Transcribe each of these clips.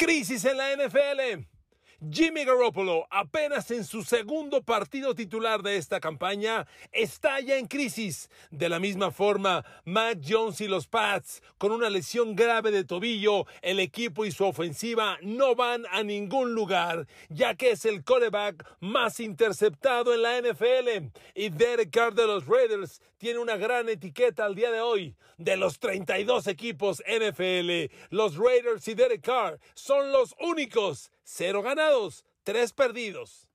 Crisis en la NFL. Jimmy Garoppolo, apenas en su segundo partido titular de esta campaña, está ya en crisis. De la misma forma, Mac Jones y los Pats, con una lesión grave de tobillo, el equipo y su ofensiva no van a ningún lugar, ya que es el coreback más interceptado en la NFL. Y Derek Carr de los Raiders tiene una gran etiqueta al día de hoy. De los 32 equipos NFL, los Raiders y Derek Carr son los únicos cero ganados, tres perdidos.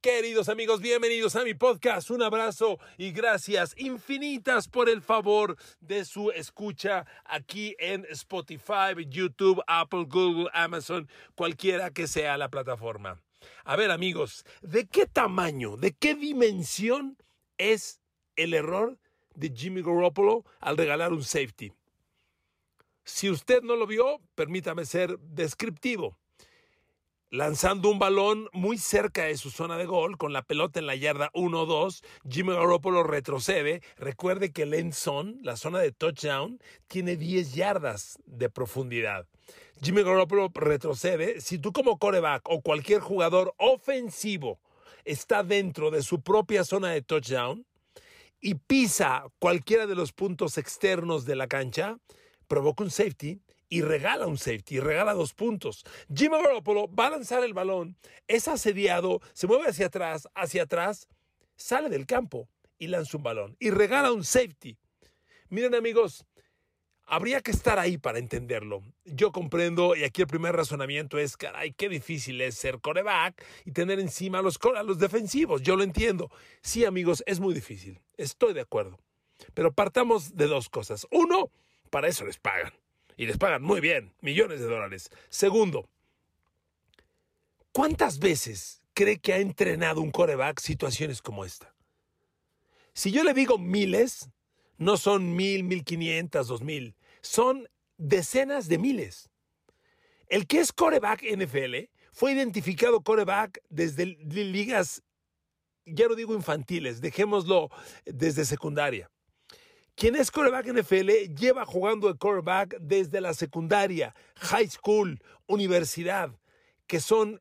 Queridos amigos, bienvenidos a mi podcast. Un abrazo y gracias infinitas por el favor de su escucha aquí en Spotify, YouTube, Apple, Google, Amazon, cualquiera que sea la plataforma. A ver amigos, ¿de qué tamaño, de qué dimensión es el error de Jimmy Garoppolo al regalar un safety? Si usted no lo vio, permítame ser descriptivo. Lanzando un balón muy cerca de su zona de gol, con la pelota en la yarda 1-2, Jimmy Garoppolo retrocede. Recuerde que el end zone, la zona de touchdown, tiene 10 yardas de profundidad. Jimmy Garoppolo retrocede. Si tú como coreback o cualquier jugador ofensivo está dentro de su propia zona de touchdown y pisa cualquiera de los puntos externos de la cancha, provoca un safety y regala un safety, regala dos puntos. Jimmy Garoppolo va a lanzar el balón, es asediado, se mueve hacia atrás, hacia atrás, sale del campo y lanza un balón y regala un safety. Miren amigos, habría que estar ahí para entenderlo. Yo comprendo, y aquí el primer razonamiento es, caray, qué difícil es ser coreback y tener encima a los, a los defensivos. Yo lo entiendo. Sí, amigos, es muy difícil. Estoy de acuerdo. Pero partamos de dos cosas. Uno, para eso les pagan. Y les pagan muy bien, millones de dólares. Segundo, ¿cuántas veces cree que ha entrenado un coreback situaciones como esta? Si yo le digo miles, no son mil, mil quinientas, dos mil, son decenas de miles. El que es coreback NFL fue identificado coreback desde ligas, ya no digo infantiles, dejémoslo desde secundaria. Quien es quarterback NFL lleva jugando de quarterback desde la secundaria, high school, universidad, que son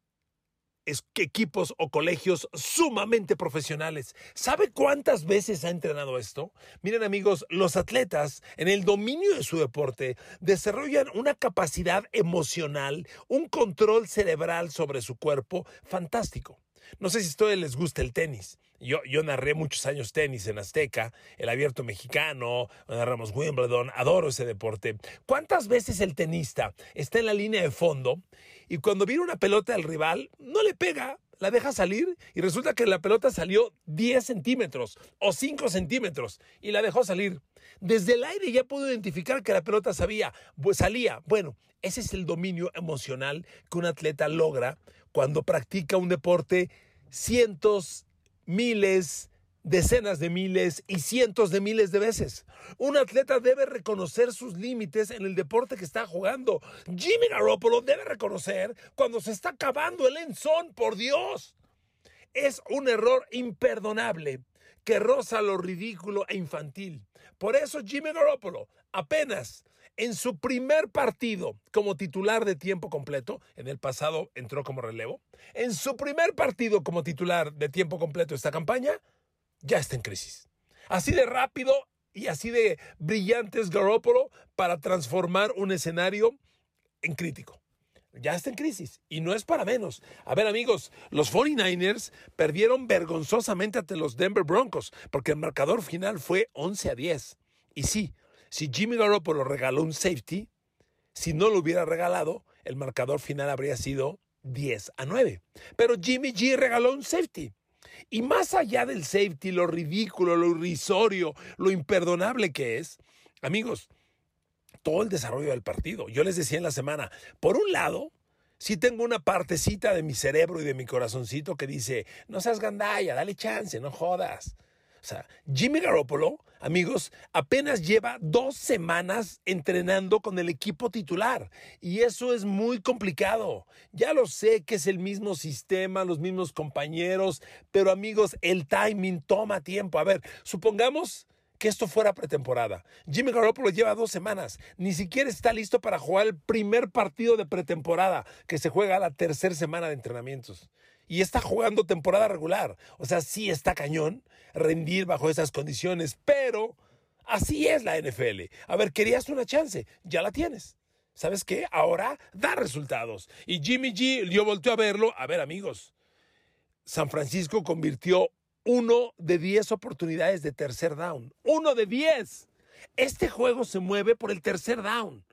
equipos o colegios sumamente profesionales. ¿Sabe cuántas veces ha entrenado esto? Miren amigos, los atletas en el dominio de su deporte desarrollan una capacidad emocional, un control cerebral sobre su cuerpo fantástico. No sé si a ustedes les gusta el tenis. Yo, narré muchos años tenis en Azteca, el abierto mexicano, narramos Wimbledon, adoro ese deporte. ¿Cuántas veces el tenista está en la línea de fondo y cuando viene una pelota al rival, no le pega, la deja salir y resulta que la pelota salió 10 centímetros o 5 centímetros y la dejó salir. Desde el aire ya pudo identificar que la pelota sabía, salía. Bueno, ese es el dominio emocional que un atleta logra cuando practica un deporte cientos miles, decenas de miles y cientos de miles de veces. Un atleta debe reconocer sus límites en el deporte que está jugando. Jimmy Garoppolo debe reconocer cuando se está acabando el enzón, por Dios. Es un error imperdonable que roza lo ridículo e infantil. Por eso Jimmy Garoppolo apenas en su primer partido como titular de tiempo completo, en el pasado entró como relevo, en su primer partido como titular de tiempo completo esta campaña, ya está en crisis. Así de rápido y así de brillante es Garoppolo para transformar un escenario en crítico. Ya está en crisis y no es para menos. A ver amigos, los 49ers perdieron vergonzosamente ante los Denver Broncos porque el marcador final fue 11 a 10. Y sí, si Jimmy Garoppolo regaló un safety, si no lo hubiera regalado, el marcador final habría sido 10 a 9. Pero Jimmy G regaló un safety. Y más allá del safety, lo ridículo, lo irrisorio, lo imperdonable que es, amigos, todo el desarrollo del partido. Yo les decía en la semana, por un lado, si tengo una partecita de mi cerebro y de mi corazoncito que dice, no seas gandalla, dale chance, no jodas. O sea, Jimmy Garoppolo, amigos, apenas lleva dos semanas entrenando con el equipo titular. Y eso es muy complicado. Ya lo sé que es el mismo sistema, los mismos compañeros, pero amigos, el timing toma tiempo. A ver, supongamos que esto fuera pretemporada. Jimmy Garoppolo lleva dos semanas, ni siquiera está listo para jugar el primer partido de pretemporada que se juega la tercera semana de entrenamientos. Y está jugando temporada regular. O sea, sí está cañón rendir bajo esas condiciones, pero así es la NFL. A ver, querías una chance, ya la tienes. ¿Sabes qué? Ahora da resultados. Y Jimmy G, yo volteo a verlo. A ver, amigos, San Francisco convirtió uno de diez oportunidades de tercer down. Uno de diez. Este juego se mueve por el tercer down.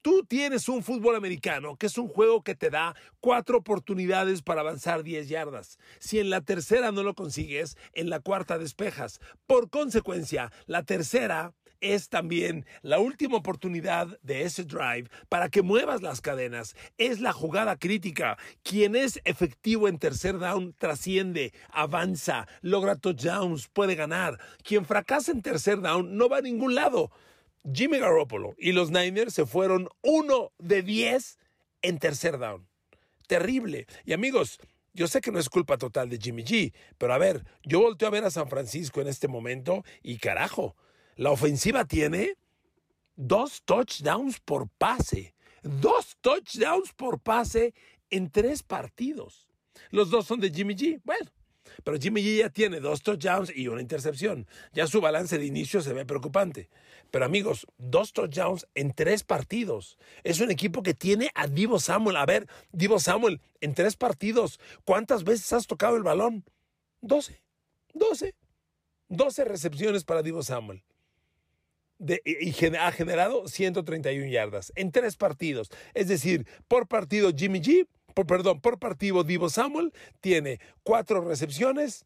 Tú tienes un fútbol americano, que es un juego que te da cuatro oportunidades para avanzar 10 yardas. Si en la tercera no lo consigues, en la cuarta despejas. Por consecuencia, la tercera es también la última oportunidad de ese drive para que muevas las cadenas. Es la jugada crítica. Quien es efectivo en tercer down trasciende, avanza, logra touchdowns, puede ganar. Quien fracasa en tercer down no va a ningún lado. Jimmy Garoppolo y los Niners se fueron uno de diez en tercer down. Terrible. Y amigos, yo sé que no es culpa total de Jimmy G, pero a ver, yo volteo a ver a San Francisco en este momento y carajo, la ofensiva tiene dos touchdowns por pase. Dos touchdowns por pase en tres partidos. Los dos son de Jimmy G. Bueno, pero Jimmy G ya tiene dos touchdowns y una intercepción. Ya su balance de inicio se ve preocupante. Pero amigos, dos touchdowns en tres partidos. Es un equipo que tiene a Divo Samuel. A ver, Divo Samuel, en tres partidos, ¿cuántas veces has tocado el balón? Doce. Doce. Doce recepciones para Divo Samuel y ha generado 131 yardas en tres partidos. Es decir, por partido Jimmy G, por, perdón, por partido Divo Samuel tiene cuatro recepciones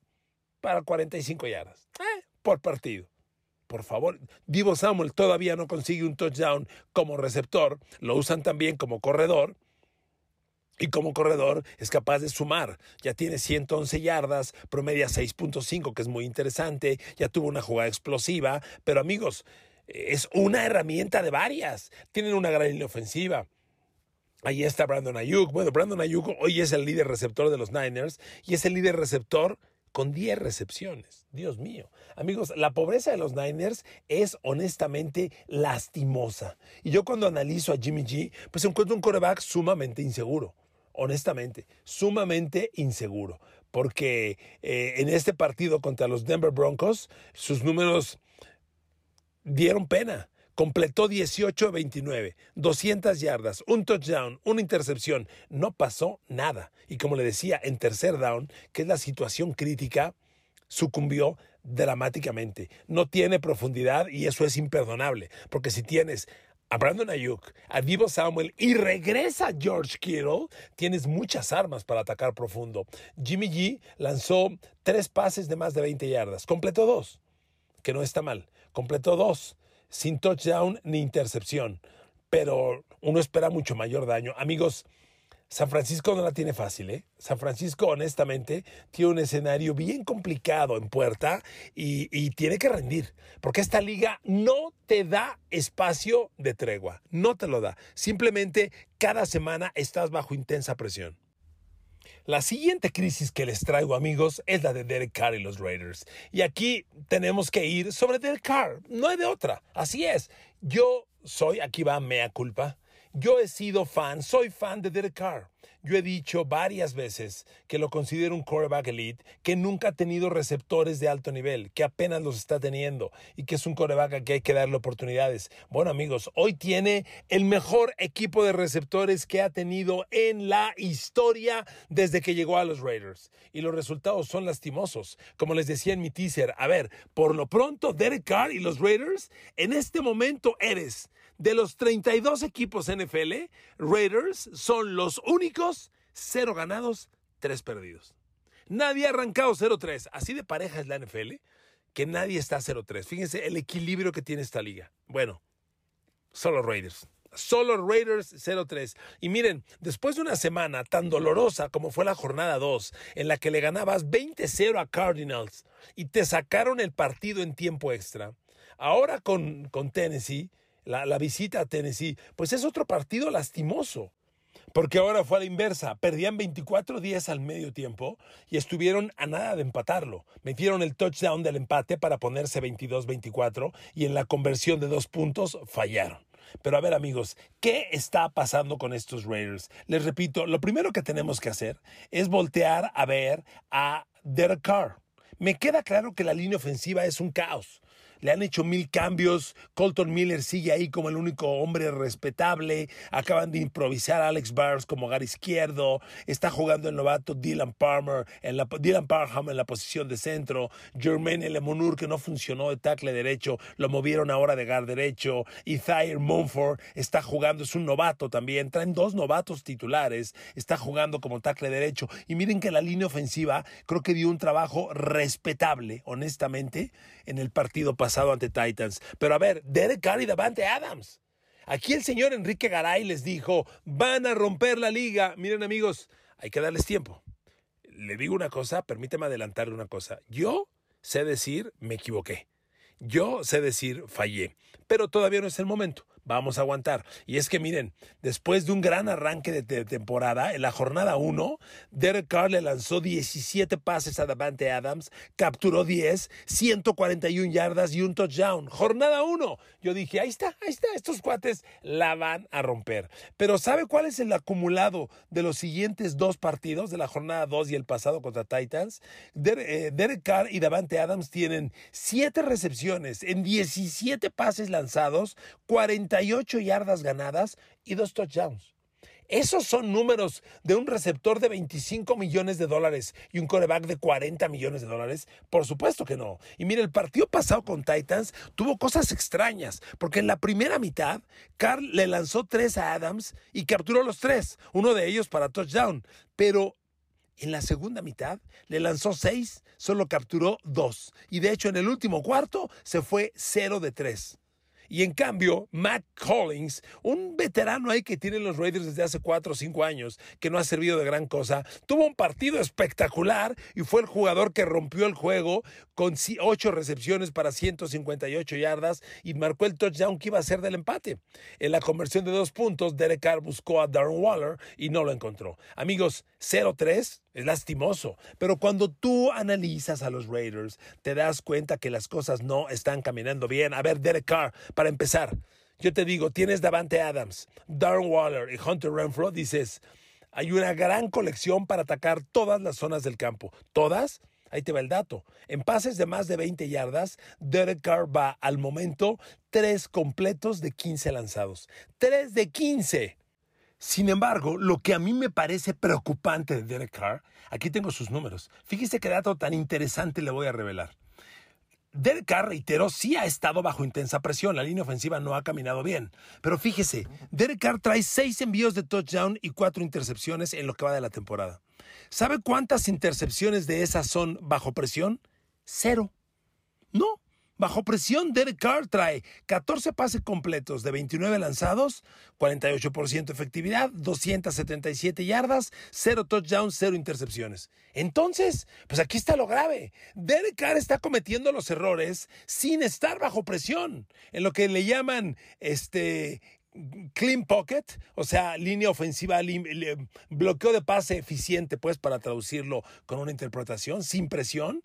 para 45 yardas. Eh, por partido. Por favor, Divo Samuel todavía no consigue un touchdown como receptor, lo usan también como corredor. Y como corredor es capaz de sumar. Ya tiene 111 yardas, promedia 6.5, que es muy interesante. Ya tuvo una jugada explosiva. Pero amigos, es una herramienta de varias. Tienen una gran línea ofensiva. Ahí está Brandon Ayuk. Bueno, Brandon Ayuk hoy es el líder receptor de los Niners y es el líder receptor con 10 recepciones. Dios mío. Amigos, la pobreza de los Niners es honestamente lastimosa. Y yo cuando analizo a Jimmy G, pues encuentro un coreback sumamente inseguro. Honestamente, sumamente inseguro. Porque eh, en este partido contra los Denver Broncos, sus números dieron pena. Completó 18-29, 200 yardas, un touchdown, una intercepción. No pasó nada. Y como le decía, en tercer down, que es la situación crítica, sucumbió dramáticamente. No tiene profundidad y eso es imperdonable. Porque si tienes a Brandon Ayuk, a Divo Samuel y regresa George Kittle, tienes muchas armas para atacar profundo. Jimmy G lanzó tres pases de más de 20 yardas, completó dos, que no está mal completó dos, sin touchdown ni intercepción, pero uno espera mucho mayor daño. Amigos, San Francisco no la tiene fácil, ¿eh? San Francisco, honestamente, tiene un escenario bien complicado en puerta y, y, tiene que rendir, porque esta liga no te da espacio de tregua, no te lo da. Simplemente cada semana estás bajo intensa presión. La siguiente crisis que les traigo, amigos, es la de Derek Carr y los Raiders. Y aquí tenemos que ir sobre Derek Carr. No hay de otra. Así es. Yo soy, aquí va mea culpa. Yo he sido fan, soy fan de Derek Carr. Yo he dicho varias veces que lo considero un quarterback elite, que nunca ha tenido receptores de alto nivel, que apenas los está teniendo y que es un quarterback al que hay que darle oportunidades. Bueno, amigos, hoy tiene el mejor equipo de receptores que ha tenido en la historia desde que llegó a los Raiders. Y los resultados son lastimosos. Como les decía en mi teaser, a ver, por lo pronto, Derek Carr y los Raiders, en este momento eres de los 32 equipos NFL, Raiders son los únicos cero ganados, tres perdidos. Nadie ha arrancado 0-3. Así de pareja es la NFL que nadie está 0-3. Fíjense el equilibrio que tiene esta liga. Bueno, solo Raiders. Solo Raiders 0-3. Y miren, después de una semana tan dolorosa como fue la jornada 2, en la que le ganabas 20-0 a Cardinals y te sacaron el partido en tiempo extra, ahora con, con Tennessee la, visita a Tennessee, pues es otro partido lastimoso. Porque ahora fue a la inversa. Perdían 24-10 al medio tiempo y estuvieron a nada de empatarlo. Metieron el touchdown del empate para ponerse 22-24 y en la conversión de dos puntos fallaron. Pero a ver amigos, ¿qué está pasando con estos Raiders? Les repito, lo primero que tenemos que hacer es voltear a ver a Derek Carr. Me queda claro que la línea ofensiva es un caos le han hecho mil cambios, Colton Miller sigue ahí como el único hombre respetable, acaban de improvisar a Alex Barnes como hogar izquierdo, está jugando el novato Dylan Palmer, en la, Dylan Parham en la posición de centro, Jermaine Lemonur que no funcionó de tackle derecho, lo movieron ahora de guard derecho, y Thayer Mumford está jugando, es un novato también, traen dos novatos titulares, está jugando como tackle derecho, y miren que la línea ofensiva creo que dio un trabajo respetable, honestamente, en el partido pasado ante Titans. Pero a ver, Derek Carr y Davante Adams. Aquí el señor Enrique Garay les dijo, van a romper la liga. Miren amigos, hay que darles tiempo. Le digo una cosa, permíteme adelantarle una cosa. Yo sé decir, me equivoqué. Yo sé decir, fallé. Pero todavía no es el momento vamos a aguantar. Y es que miren, después de un gran arranque de, temporada, en la jornada 1, Derek Carr le lanzó 17 pases a Davante Adams, capturó 10, 141 yardas y un touchdown. Jornada 1. Yo dije, ahí está, ahí está, estos cuates la van a romper. Pero ¿sabe cuál es el acumulado de los siguientes dos partidos, de la jornada 2 y el pasado contra Titans? Eh, Derek Carr y Davante Adams tienen 7 recepciones en 17 pases lanzados, 40 yardas ganadas y dos touchdowns. ¿Esos son números de un receptor de 25 millones de dólares y un coreback de 40 millones de dólares? Por supuesto que no. Y mire, el partido pasado con Titans tuvo cosas extrañas, porque en la primera mitad, Carl le lanzó tres a Adams y capturó los tres, uno de ellos para touchdown. Pero en la segunda mitad le lanzó seis, solo capturó dos. Y de hecho, en el último cuarto se fue cero de tres. Y en cambio, Matt Collins, un veterano ahí que tienen los Raiders desde hace cuatro o cinco años, que no ha servido de gran cosa, tuvo un partido espectacular y fue el jugador que rompió el juego con ocho recepciones para 158 yardas y marcó el touchdown que iba a ser del empate. En la conversión de dos puntos, Derek Carr buscó a Darren Waller y no lo encontró. Amigos, 0-3 es lastimoso, pero cuando tú analizas a los Raiders, te das cuenta que las cosas no están caminando bien. A ver, Derek Carr, para empezar, yo te digo, tienes Davante Adams, Darren Waller y Hunter Renfro, dices, hay una gran colección para atacar todas las zonas del campo. ¿Todas? Ahí te va el dato. En pases de más de 20 yardas, Derek Carr va al momento tres completos de 15 lanzados. ¡Tres de 15! Sin embargo, lo que a mí me parece preocupante de Derek Carr, aquí tengo sus números. Fíjese qué dato tan interesante le voy a revelar. Derek Carr, reiteró, sí ha estado bajo intensa presión. La línea ofensiva no ha caminado bien. Pero fíjese, Derek Carr trae seis envíos de touchdown y cuatro intercepciones en lo que va de la temporada. ¿Sabe cuántas intercepciones de esas son bajo presión? Cero. No, Bajo presión, Derek Carr trae 14 pases completos de 29 lanzados, 48% efectividad, 277 yardas, 0 touchdowns, 0 intercepciones. Entonces, pues aquí está lo grave. Derek Carr está cometiendo los errores sin estar bajo presión, en lo que le llaman este clean pocket, o sea, línea ofensiva, bloqueo de pase eficiente, pues para traducirlo con una interpretación, sin presión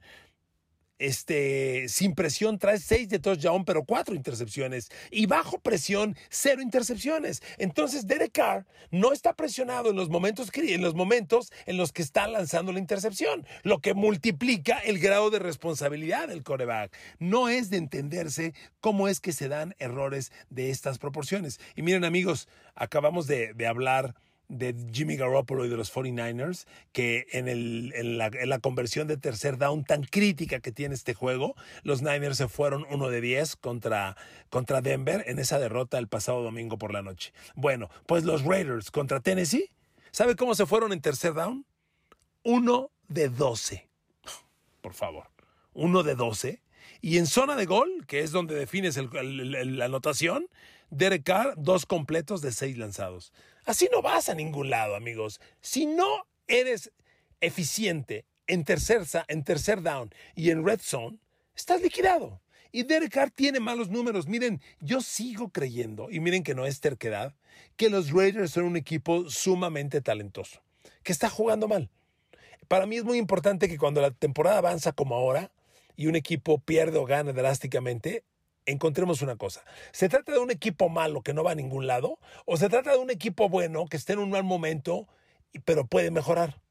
este, sin presión trae seis de touchdown, pero cuatro intercepciones. Y bajo presión, cero intercepciones. Entonces, Derek Carr no está presionado en los momentos, en los momentos en los que está lanzando la intercepción, lo que multiplica el grado de responsabilidad del coreback. No es de entenderse cómo es que se dan errores de estas proporciones. Y miren, amigos, acabamos de, de hablar de Jimmy Garoppolo y de los 49ers, que en, el, en, la, en, la, conversión de tercer down tan crítica que tiene este juego, los Niners se fueron uno de 10 contra, contra Denver en esa derrota el pasado domingo por la noche. Bueno, pues los Raiders contra Tennessee, ¿sabe cómo se fueron en tercer down? Uno de 12. Por favor, uno de 12. Y en zona de gol, que es donde defines la anotación, Derek Carr, dos completos de seis lanzados. Así no vas a ningún lado, amigos. Si no eres eficiente en tercer, en tercer down y en red zone, estás liquidado. Y Derek Carr tiene malos números. Miren, yo sigo creyendo, y miren que no es terquedad, que los Raiders son un equipo sumamente talentoso, que está jugando mal. Para mí es muy importante que cuando la temporada avanza como ahora y un equipo pierde o gana drásticamente, encontremos una cosa. ¿Se trata de un equipo malo que no va a ningún lado? ¿O se trata de un equipo bueno que esté en un mal momento, pero puede mejorar?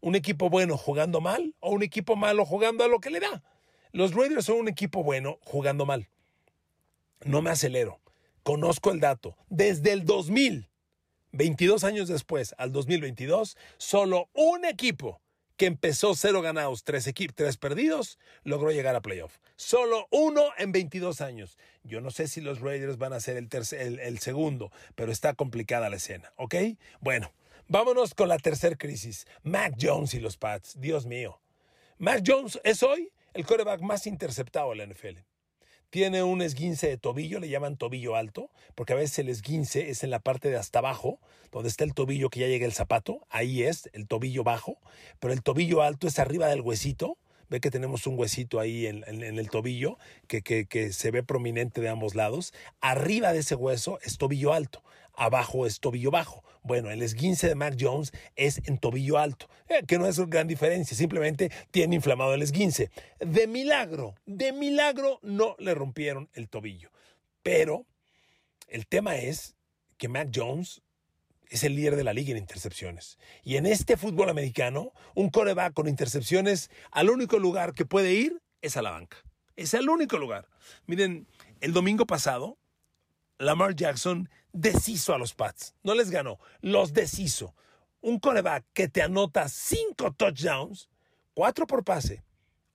¿Un equipo bueno jugando mal o un equipo malo jugando a lo que le da? Los Raiders son un equipo bueno jugando mal. No me acelero. Conozco el dato. Desde el 2000, 22 años después, al 2022, solo un equipo que empezó cero ganados, tres, tres perdidos, logró llegar a playoff. Solo uno en 22 años. Yo no sé si los Raiders van a ser el, el, segundo, pero está complicada la escena, ¿ok? Bueno, vámonos con la tercera crisis. Mac Jones y los Pats. Dios mío. Mac Jones es hoy el quarterback más interceptado de la NFL. Tiene un esguince de tobillo, le llaman tobillo alto, porque a veces el esguince es en la parte de hasta abajo, donde está el tobillo que ya llega el zapato, ahí es el tobillo bajo, pero el tobillo alto es arriba del huesito, ve que tenemos un huesito ahí en, el tobillo que, que, se ve prominente de ambos lados. Arriba de ese hueso es tobillo alto abajo es tobillo bajo. Bueno, el esguince de Mac Jones es en tobillo alto, eh, que no es gran diferencia, simplemente tiene inflamado el esguince. De milagro, de milagro no le rompieron el tobillo. Pero el tema es que Mac Jones es el líder de la liga en intercepciones. Y en este fútbol americano, un coreback con intercepciones, al único lugar que puede ir es a la banca. Es el único lugar. Miren, el domingo pasado, Lamar Jackson deshizo a los Pats. No les ganó, los deshizo. Un coreback que te anota cinco touchdowns, cuatro por pase,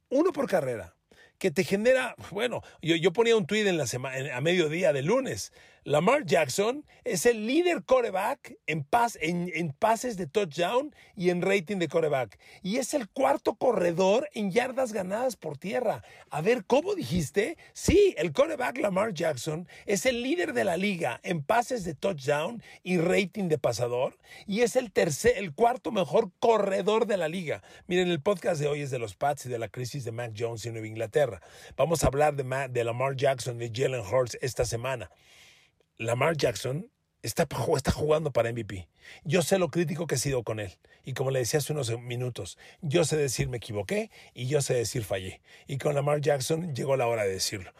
uno por carrera, que te genera, bueno, yo, yo ponía un tweet en la semana, a mediodía de lunes. Lamar Jackson es el líder coreback en, en, pases de touchdown y en rating de coreback. Y es el cuarto corredor en yardas ganadas por tierra. A ver, ¿cómo dijiste? Sí, el coreback Lamar Jackson es el líder de la liga en pases de touchdown y rating de pasador. Y es el tercer, el cuarto mejor corredor de la liga. Miren, el podcast de hoy es de los Pats y de la crisis de Mac Jones en Nueva Inglaterra. Vamos a hablar de, de Lamar Jackson y Jalen Hurts esta semana. Lamar Jackson está, está jugando para MVP. Yo sé lo crítico que he sido con él. Y como le decía hace unos minutos, yo sé decir me equivoqué y yo sé decir fallé. Y con Lamar Jackson llegó la hora de decirlo.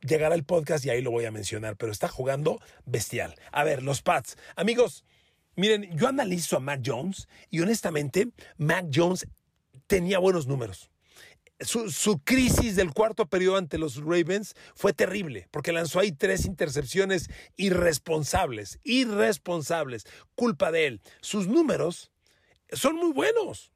Llegará el podcast y ahí lo voy a mencionar, pero está jugando bestial. A ver, los Pats. Amigos, miren, yo analizo a Mac Jones y honestamente, Mac Jones tenía buenos números su, crisis del cuarto periodo ante los Ravens fue terrible, porque lanzó ahí tres intercepciones irresponsables, irresponsables, culpa de él. Sus números son muy buenos.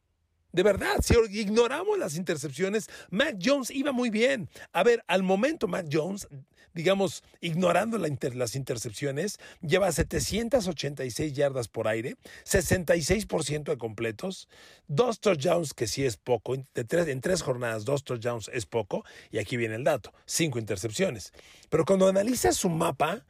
De verdad, si ignoramos las intercepciones, Mac Jones iba muy bien. A ver, al momento Mac Jones, digamos, ignorando las intercepciones, lleva 786 yardas por aire, 66% de completos, dos touchdowns, que sí es poco, en tres jornadas, dos touchdowns es poco, y aquí viene el dato, cinco intercepciones. Pero cuando analizas su mapa,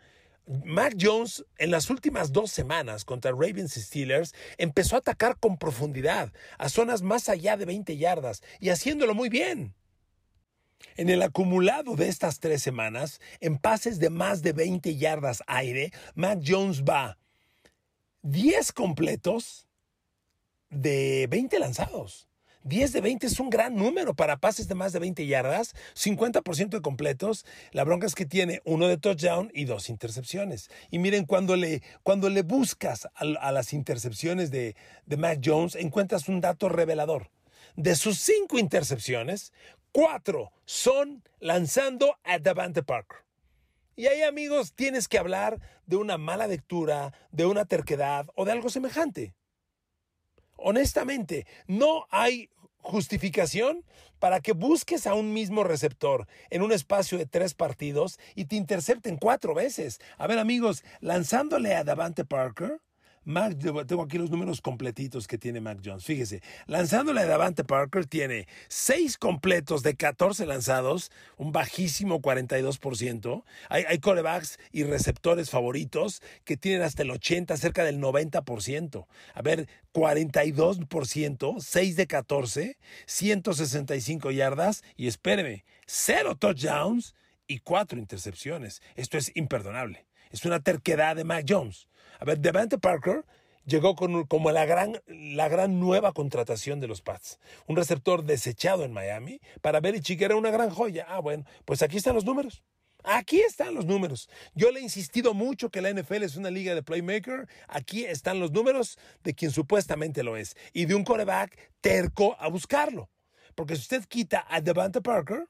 Mac Jones en las últimas dos semanas contra Ravens y Steelers empezó a atacar con profundidad, a zonas más allá de 20 yardas y haciéndolo muy bien. En el acumulado de estas tres semanas, en pases de más de 20 yardas aire, Mac Jones va 10 completos de 20 lanzados. 10 de 20 es un gran número para pases de más de 20 yardas, 50% de completos. La bronca es que tiene uno de touchdown y dos intercepciones. Y miren, cuando le, cuando le buscas a, las intercepciones de, de Mac Jones, encuentras un dato revelador. De sus cinco intercepciones, cuatro son lanzando a Davante Parker. Y ahí, amigos, tienes que hablar de una mala lectura, de una terquedad o de algo semejante. Honestamente, no hay justificación para que busques a un mismo receptor en un espacio de tres partidos y te intercepten cuatro veces. A ver amigos, lanzándole a Davante Parker, Mac, tengo aquí los números completitos que tiene Mac Jones. Fíjese, lanzándole a Davante Parker tiene 6 completos de 14 lanzados, un bajísimo 42%. Hay, hay corebacks y receptores favoritos que tienen hasta el 80, cerca del 90%. A ver, 42%, 6 de 14, 165 yardas y espéreme, cero touchdowns y cuatro intercepciones. Esto es imperdonable. Es una terquedad de Mac Jones. A ver, Devante Parker llegó como la gran, la gran nueva contratación de los Pats. Un receptor desechado en Miami para Belichick era una gran joya. Ah, bueno, pues aquí están los números. Aquí están los números. Yo le he insistido mucho que la NFL es una liga de playmaker. Aquí están los números de quien supuestamente lo es. Y de un coreback terco a buscarlo. Porque si usted quita a Devante Parker,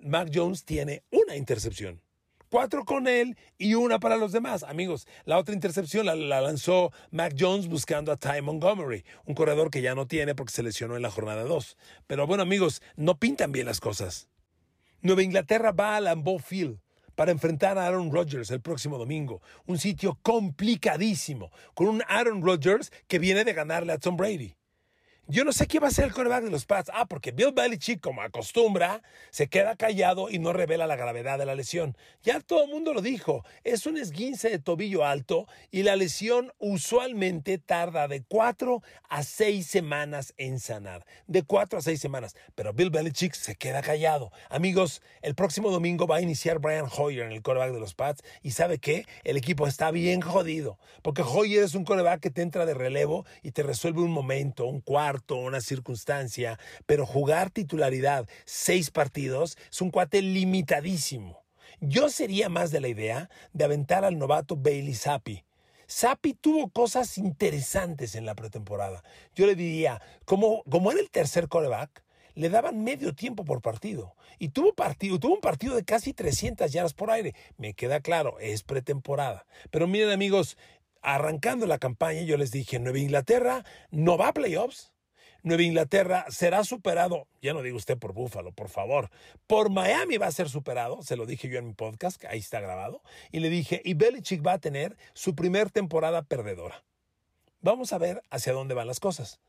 Mac Jones tiene una intercepción. Cuatro con él y una para los demás. Amigos, la otra intercepción la, lanzó Mac Jones buscando a Ty Montgomery, un corredor que ya no tiene porque se lesionó en la jornada 2. Pero bueno, amigos, no pintan bien las cosas. Nueva Inglaterra va a Lambeau Field para enfrentar a Aaron Rodgers el próximo domingo. Un sitio complicadísimo, con un Aaron Rodgers que viene de ganarle a Tom Brady. Yo no sé qué va a ser el coreback de los Pats. Ah, porque Bill Belichick, como acostumbra, se queda callado y no revela la gravedad de la lesión. Ya todo el mundo lo dijo. Es un esguince de tobillo alto y la lesión usualmente tarda de cuatro a seis semanas en sanar. De cuatro a seis semanas. Pero Bill Belichick se queda callado. Amigos, el próximo domingo va a iniciar Brian Hoyer en el coreback de los Pats. Y ¿sabe qué? El equipo está bien jodido. Porque Hoyer es un coreback que te entra de relevo y te resuelve un momento, un cuarto una circunstancia, pero jugar titularidad seis partidos es un cuate limitadísimo. Yo sería más de la idea de aventar al novato Bailey Zappi. Zappi tuvo cosas interesantes en la pretemporada. Yo le diría, como, como era el tercer coreback, le daban medio tiempo por partido. Y tuvo, partido, tuvo un partido de casi 300 yardas por aire. Me queda claro, es pretemporada. Pero miren amigos, arrancando la campaña yo les dije, Nueva Inglaterra no va a playoffs. Nueva Inglaterra será superado, ya no digo usted por Búfalo, por favor, por Miami va a ser superado, se lo dije yo en mi podcast, ahí está grabado, y le dije, y Belichick va a tener su primer temporada perdedora. Vamos a ver hacia dónde van las cosas.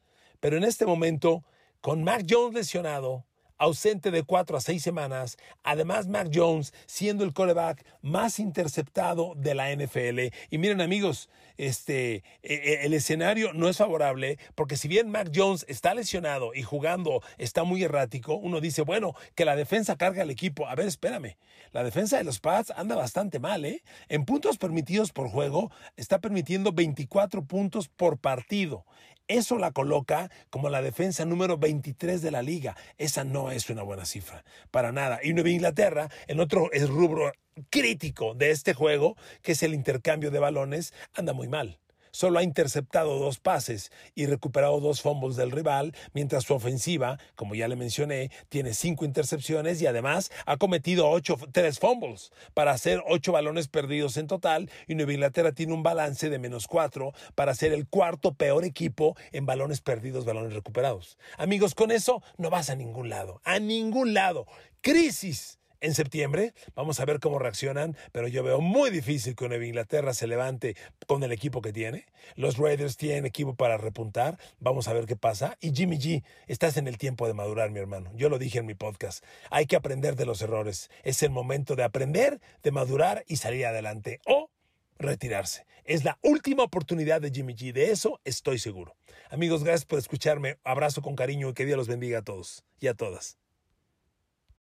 Pero en este momento, con Mac Jones lesionado, ausente de cuatro a seis semanas. Además, Mac Jones siendo el coreback más interceptado de la NFL. Y miren, amigos, este, e, e, el escenario no es favorable porque si bien Mac Jones está lesionado y jugando está muy errático, uno dice, bueno, que la defensa carga al equipo. A ver, espérame. La defensa de los Pats anda bastante mal, ¿eh? En puntos permitidos por juego, está permitiendo 24 puntos por partido. Eso la coloca como la defensa número 23 de la liga. Esa no es una buena cifra, para nada. Y Nueva Inglaterra, en otro rubro crítico de este juego, que es el intercambio de balones, anda muy mal solo ha interceptado dos pases y recuperado dos fumbles del rival, mientras su ofensiva, como ya le mencioné, tiene cinco intercepciones y además ha cometido ocho, tres fumbles para hacer ocho balones perdidos en total y Nueva Inglaterra tiene un balance de menos cuatro para ser el cuarto peor equipo en balones perdidos, balones recuperados. Amigos, con eso no vas a ningún lado, a ningún lado. Crisis en septiembre. Vamos a ver cómo reaccionan, pero yo veo muy difícil que Nueva Inglaterra se levante con el equipo que tiene. Los Raiders tienen equipo para repuntar. Vamos a ver qué pasa. Y Jimmy G, estás en el tiempo de madurar, mi hermano. Yo lo dije en mi podcast. Hay que aprender de los errores. Es el momento de aprender, de madurar y salir adelante. O retirarse. Es la última oportunidad de Jimmy G. De eso estoy seguro. Amigos, gracias por escucharme. Abrazo con cariño y que Dios los bendiga a todos y a todas.